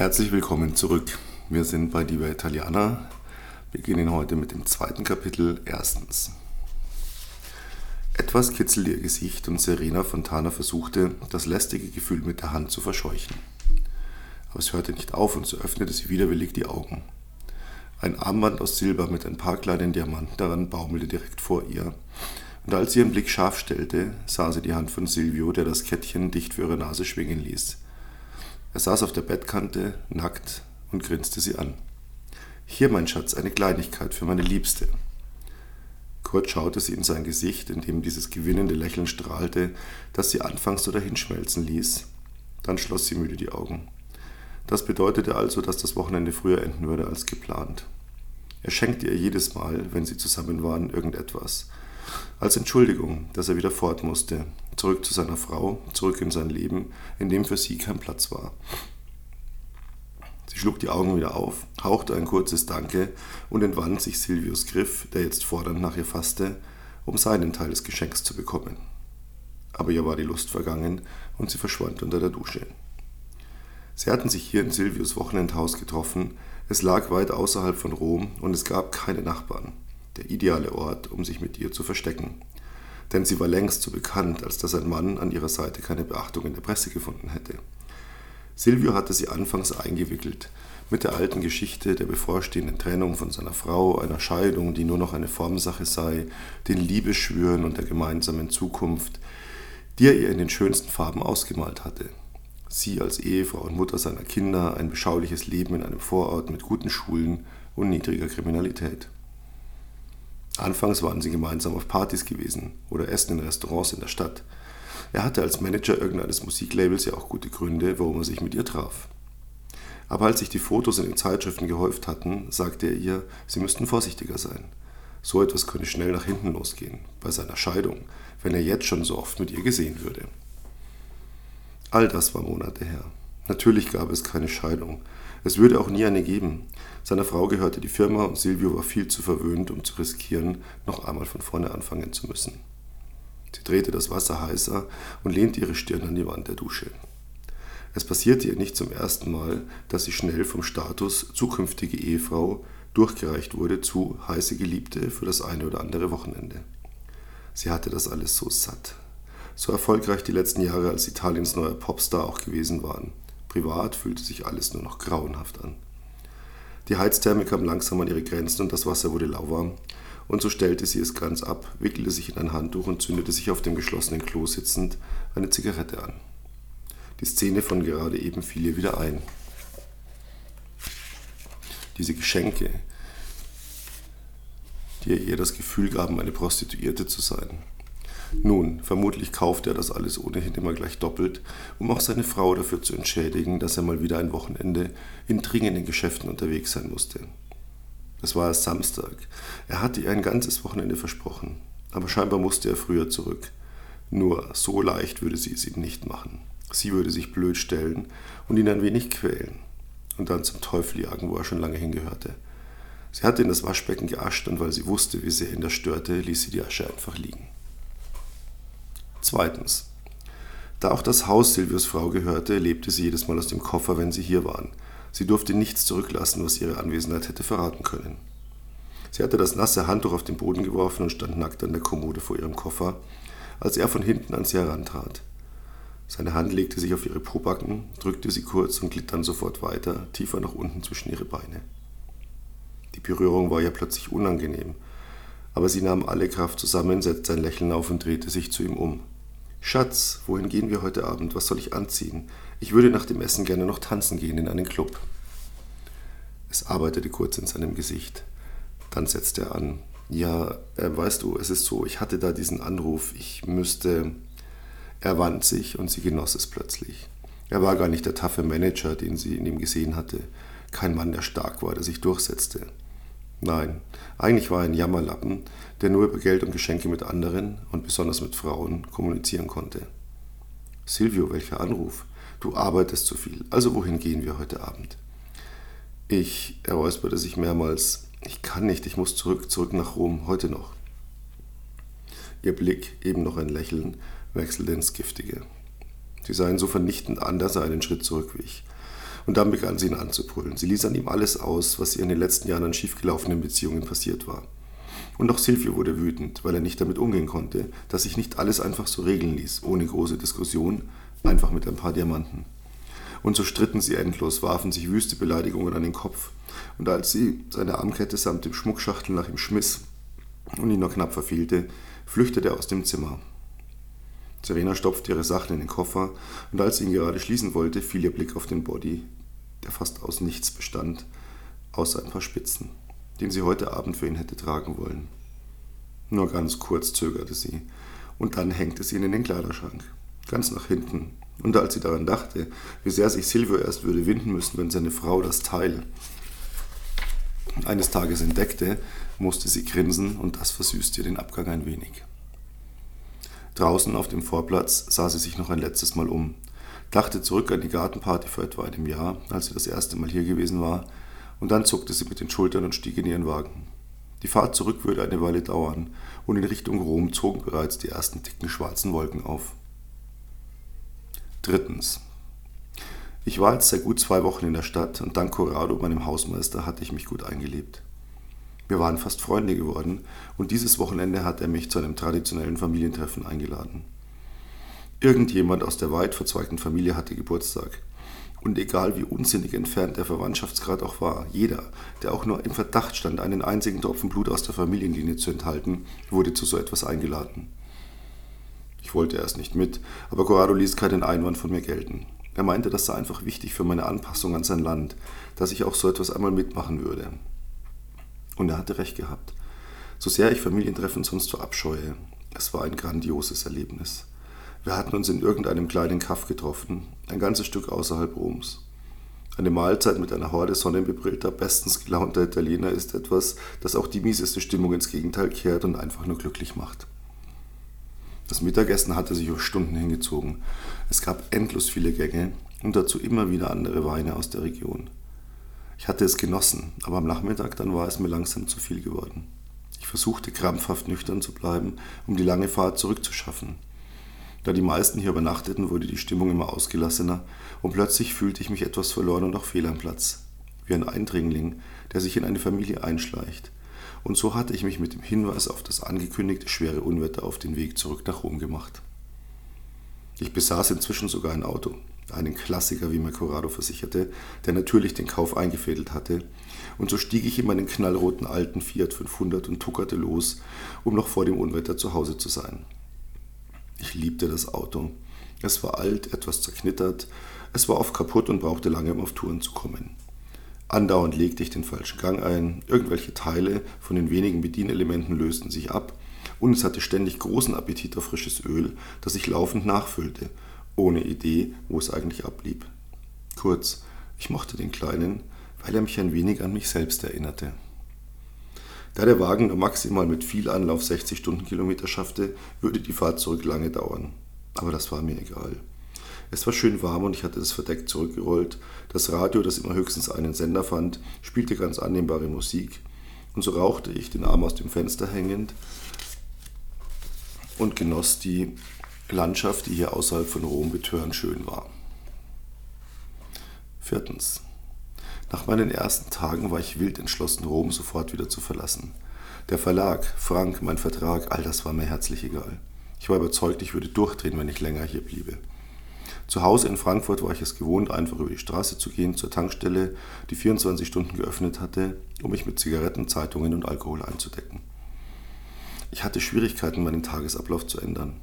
Herzlich willkommen zurück. Wir sind bei Diva Italiana. Wir beginnen heute mit dem zweiten Kapitel. Erstens. Etwas kitzelte ihr Gesicht und Serena Fontana versuchte, das lästige Gefühl mit der Hand zu verscheuchen. Aber es hörte nicht auf und so öffnete sie widerwillig die Augen. Ein Armband aus Silber mit ein paar kleinen Diamanten daran baumelte direkt vor ihr. Und als sie ihren Blick scharf stellte, sah sie die Hand von Silvio, der das Kettchen dicht für ihre Nase schwingen ließ. Er saß auf der Bettkante, nackt, und grinste sie an. Hier, mein Schatz, eine Kleinigkeit für meine Liebste. Kurt schaute sie in sein Gesicht, in dem dieses gewinnende Lächeln strahlte, das sie anfangs so dahinschmelzen ließ. Dann schloss sie müde die Augen. Das bedeutete also, dass das Wochenende früher enden würde als geplant. Er schenkte ihr jedes Mal, wenn sie zusammen waren, irgendetwas. Als Entschuldigung, dass er wieder fort musste, zurück zu seiner Frau, zurück in sein Leben, in dem für sie kein Platz war. Sie schlug die Augen wieder auf, hauchte ein kurzes Danke und entwand sich Silvius Griff, der jetzt fordernd nach ihr fasste, um seinen Teil des Geschenks zu bekommen. Aber ihr war die Lust vergangen und sie verschwand unter der Dusche. Sie hatten sich hier in Silvius Wochenendhaus getroffen, es lag weit außerhalb von Rom und es gab keine Nachbarn. Der ideale Ort, um sich mit ihr zu verstecken. Denn sie war längst so bekannt, als dass ein Mann an ihrer Seite keine Beachtung in der Presse gefunden hätte. Silvio hatte sie anfangs eingewickelt, mit der alten Geschichte der bevorstehenden Trennung von seiner Frau, einer Scheidung, die nur noch eine Formsache sei, den Liebesschwüren und der gemeinsamen Zukunft, die er ihr in den schönsten Farben ausgemalt hatte. Sie als Ehefrau und Mutter seiner Kinder, ein beschauliches Leben in einem Vorort mit guten Schulen und niedriger Kriminalität. Anfangs waren sie gemeinsam auf Partys gewesen oder essen in Restaurants in der Stadt. Er hatte als Manager irgendeines Musiklabels ja auch gute Gründe, warum er sich mit ihr traf. Aber als sich die Fotos in den Zeitschriften gehäuft hatten, sagte er ihr, sie müssten vorsichtiger sein. So etwas könne schnell nach hinten losgehen, bei seiner Scheidung, wenn er jetzt schon so oft mit ihr gesehen würde. All das war Monate her. Natürlich gab es keine Scheidung. Es würde auch nie eine geben. Seiner Frau gehörte die Firma und Silvio war viel zu verwöhnt, um zu riskieren, noch einmal von vorne anfangen zu müssen. Sie drehte das Wasser heißer und lehnte ihre Stirn an die Wand der Dusche. Es passierte ihr nicht zum ersten Mal, dass sie schnell vom Status zukünftige Ehefrau durchgereicht wurde zu heiße Geliebte für das eine oder andere Wochenende. Sie hatte das alles so satt. So erfolgreich die letzten Jahre als Italiens neuer Popstar auch gewesen waren. Privat fühlte sich alles nur noch grauenhaft an. Die Heiztherme kam langsam an ihre Grenzen und das Wasser wurde lauwarm, und so stellte sie es ganz ab, wickelte sich in ein Handtuch und zündete sich auf dem geschlossenen Klo sitzend eine Zigarette an. Die Szene von gerade eben fiel ihr wieder ein. Diese Geschenke, die ihr das Gefühl gaben, eine Prostituierte zu sein. Nun, vermutlich kaufte er das alles ohnehin immer gleich doppelt, um auch seine Frau dafür zu entschädigen, dass er mal wieder ein Wochenende in dringenden Geschäften unterwegs sein musste. Es war erst Samstag. Er hatte ihr ein ganzes Wochenende versprochen, aber scheinbar musste er früher zurück. Nur so leicht würde sie es ihm nicht machen. Sie würde sich blöd stellen und ihn ein wenig quälen und dann zum Teufel jagen, wo er schon lange hingehörte. Sie hatte in das Waschbecken geascht und weil sie wusste, wie sehr ihn das störte, ließ sie die Asche einfach liegen. Zweitens. Da auch das Haus Silvios Frau gehörte, lebte sie jedes Mal aus dem Koffer, wenn sie hier waren. Sie durfte nichts zurücklassen, was ihre Anwesenheit hätte verraten können. Sie hatte das nasse Handtuch auf den Boden geworfen und stand nackt an der Kommode vor ihrem Koffer, als er von hinten an sie herantrat. Seine Hand legte sich auf ihre Pobacken, drückte sie kurz und glitt dann sofort weiter, tiefer nach unten zwischen ihre Beine. Die Berührung war ihr plötzlich unangenehm, aber sie nahm alle Kraft zusammen, setzte ein Lächeln auf und drehte sich zu ihm um. Schatz, wohin gehen wir heute Abend? Was soll ich anziehen? Ich würde nach dem Essen gerne noch tanzen gehen in einen Club. Es arbeitete kurz in seinem Gesicht. Dann setzte er an. Ja, äh, weißt du, es ist so, ich hatte da diesen Anruf, ich müsste. Er wand sich und sie genoss es plötzlich. Er war gar nicht der taffe Manager, den sie in ihm gesehen hatte. Kein Mann, der stark war, der sich durchsetzte. Nein, eigentlich war er ein Jammerlappen, der nur über Geld und Geschenke mit anderen und besonders mit Frauen kommunizieren konnte. Silvio, welcher Anruf? Du arbeitest zu viel, also wohin gehen wir heute Abend? Ich, er sich mehrmals, ich kann nicht, ich muss zurück, zurück nach Rom, heute noch. Ihr Blick, eben noch ein Lächeln, wechselte ins Giftige. Sie sah ihn so vernichtend an, dass er einen Schritt zurückwich. Und dann begann sie ihn anzubrüllen. Sie ließ an ihm alles aus, was ihr in den letzten Jahren an schiefgelaufenen Beziehungen passiert war. Und auch Silvio wurde wütend, weil er nicht damit umgehen konnte, dass sich nicht alles einfach so regeln ließ, ohne große Diskussion, einfach mit ein paar Diamanten. Und so stritten sie endlos, warfen sich wüste Beleidigungen an den Kopf. Und als sie seine Armkette samt dem Schmuckschachtel nach ihm schmiss und ihn nur knapp verfehlte, flüchtete er aus dem Zimmer. Serena stopfte ihre Sachen in den Koffer und als sie ihn gerade schließen wollte, fiel ihr Blick auf den Body, der fast aus nichts bestand, außer ein paar Spitzen, den sie heute Abend für ihn hätte tragen wollen. Nur ganz kurz zögerte sie, und dann hängte sie ihn in den Kleiderschrank, ganz nach hinten. Und als sie daran dachte, wie sehr sich Silvio erst würde winden müssen, wenn seine Frau das Teil eines Tages entdeckte, musste sie grinsen und das versüßte ihr den Abgang ein wenig. Draußen auf dem Vorplatz sah sie sich noch ein letztes Mal um, dachte zurück an die Gartenparty vor etwa einem Jahr, als sie das erste Mal hier gewesen war, und dann zuckte sie mit den Schultern und stieg in ihren Wagen. Die Fahrt zurück würde eine Weile dauern, und in Richtung Rom zogen bereits die ersten dicken schwarzen Wolken auf. Drittens. Ich war jetzt seit gut zwei Wochen in der Stadt und dank Corrado, meinem Hausmeister, hatte ich mich gut eingelebt. Wir waren fast Freunde geworden und dieses Wochenende hat er mich zu einem traditionellen Familientreffen eingeladen. Irgendjemand aus der weit verzweigten Familie hatte Geburtstag. Und egal wie unsinnig entfernt der Verwandtschaftsgrad auch war, jeder, der auch nur im Verdacht stand, einen einzigen Tropfen Blut aus der Familienlinie zu enthalten, wurde zu so etwas eingeladen. Ich wollte erst nicht mit, aber Corrado ließ keinen Einwand von mir gelten. Er meinte, das sei einfach wichtig für meine Anpassung an sein Land, dass ich auch so etwas einmal mitmachen würde. Und er hatte recht gehabt. So sehr ich Familientreffen sonst so abscheue, es war ein grandioses Erlebnis. Wir hatten uns in irgendeinem kleinen Kaff getroffen, ein ganzes Stück außerhalb Roms. Eine Mahlzeit mit einer Horde sonnenbebrillter, bestens gelaunter Italiener ist etwas, das auch die mieseste Stimmung ins Gegenteil kehrt und einfach nur glücklich macht. Das Mittagessen hatte sich über Stunden hingezogen. Es gab endlos viele Gänge und dazu immer wieder andere Weine aus der Region. Ich hatte es genossen, aber am Nachmittag dann war es mir langsam zu viel geworden. Ich versuchte krampfhaft nüchtern zu bleiben, um die lange Fahrt zurückzuschaffen. Da die meisten hier übernachteten, wurde die Stimmung immer ausgelassener und plötzlich fühlte ich mich etwas verloren und auch fehl am Platz. Wie ein Eindringling, der sich in eine Familie einschleicht. Und so hatte ich mich mit dem Hinweis auf das angekündigte schwere Unwetter auf den Weg zurück nach Rom gemacht. Ich besaß inzwischen sogar ein Auto einen Klassiker, wie mir Corrado versicherte, der natürlich den Kauf eingefädelt hatte. Und so stieg ich in meinen knallroten alten Fiat 500 und tuckerte los, um noch vor dem Unwetter zu Hause zu sein. Ich liebte das Auto. Es war alt, etwas zerknittert, es war oft kaputt und brauchte lange, um auf Touren zu kommen. Andauernd legte ich den falschen Gang ein, irgendwelche Teile von den wenigen Bedienelementen lösten sich ab und es hatte ständig großen Appetit auf frisches Öl, das ich laufend nachfüllte ohne Idee, wo es eigentlich ablieb. Kurz, ich mochte den Kleinen, weil er mich ein wenig an mich selbst erinnerte. Da der Wagen nur maximal mit viel Anlauf 60 Stundenkilometer schaffte, würde die Fahrt zurück lange dauern. Aber das war mir egal. Es war schön warm und ich hatte das verdeckt zurückgerollt. Das Radio, das immer höchstens einen Sender fand, spielte ganz annehmbare Musik. Und so rauchte ich, den Arm aus dem Fenster hängend, und genoss die Landschaft, die hier außerhalb von Rom betörend schön war. Viertens. Nach meinen ersten Tagen war ich wild entschlossen, Rom sofort wieder zu verlassen. Der Verlag, Frank, mein Vertrag, all das war mir herzlich egal. Ich war überzeugt, ich würde durchdrehen, wenn ich länger hier bliebe. Zu Hause in Frankfurt war ich es gewohnt, einfach über die Straße zu gehen, zur Tankstelle, die 24 Stunden geöffnet hatte, um mich mit Zigaretten, Zeitungen und Alkohol einzudecken. Ich hatte Schwierigkeiten, meinen Tagesablauf zu ändern.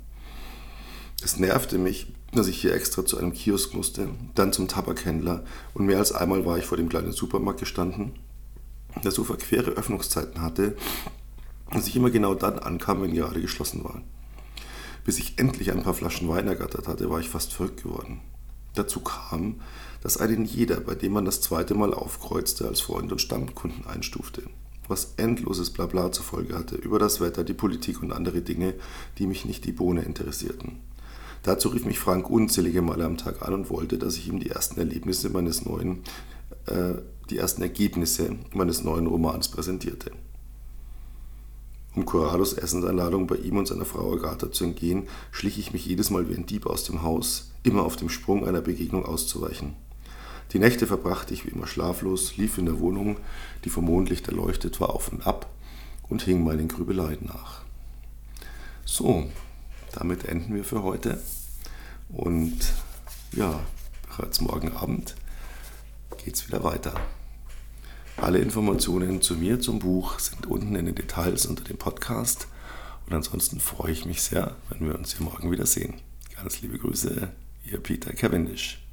Es nervte mich, dass ich hier extra zu einem Kiosk musste, dann zum Tabakhändler und mehr als einmal war ich vor dem kleinen Supermarkt gestanden, der so verquere Öffnungszeiten hatte, dass ich immer genau dann ankam, wenn gerade geschlossen war. Bis ich endlich ein paar Flaschen Wein ergattert hatte, war ich fast verrückt geworden. Dazu kam, dass einen jeder, bei dem man das zweite Mal aufkreuzte, als Freund und Stammkunden einstufte, was endloses Blabla zur Folge hatte über das Wetter, die Politik und andere Dinge, die mich nicht die Bohne interessierten. Dazu rief mich Frank unzählige Male am Tag an und wollte, dass ich ihm die ersten Erlebnisse meines neuen, äh, die ersten Ergebnisse meines neuen Romans präsentierte. Um Corrados Essensanladung bei ihm und seiner Frau Agatha zu entgehen, schlich ich mich jedes Mal wie ein Dieb aus dem Haus, immer auf dem Sprung einer Begegnung auszuweichen. Die Nächte verbrachte ich wie immer schlaflos, lief in der Wohnung, die vom Mondlicht erleuchtet war, auf und ab und hing meinen Grübeleien nach. So, damit enden wir für heute. Und ja, bereits morgen Abend geht es wieder weiter. Alle Informationen zu mir, zum Buch sind unten in den Details unter dem Podcast. Und ansonsten freue ich mich sehr, wenn wir uns hier morgen wieder sehen. Ganz liebe Grüße, Ihr Peter Cavendish.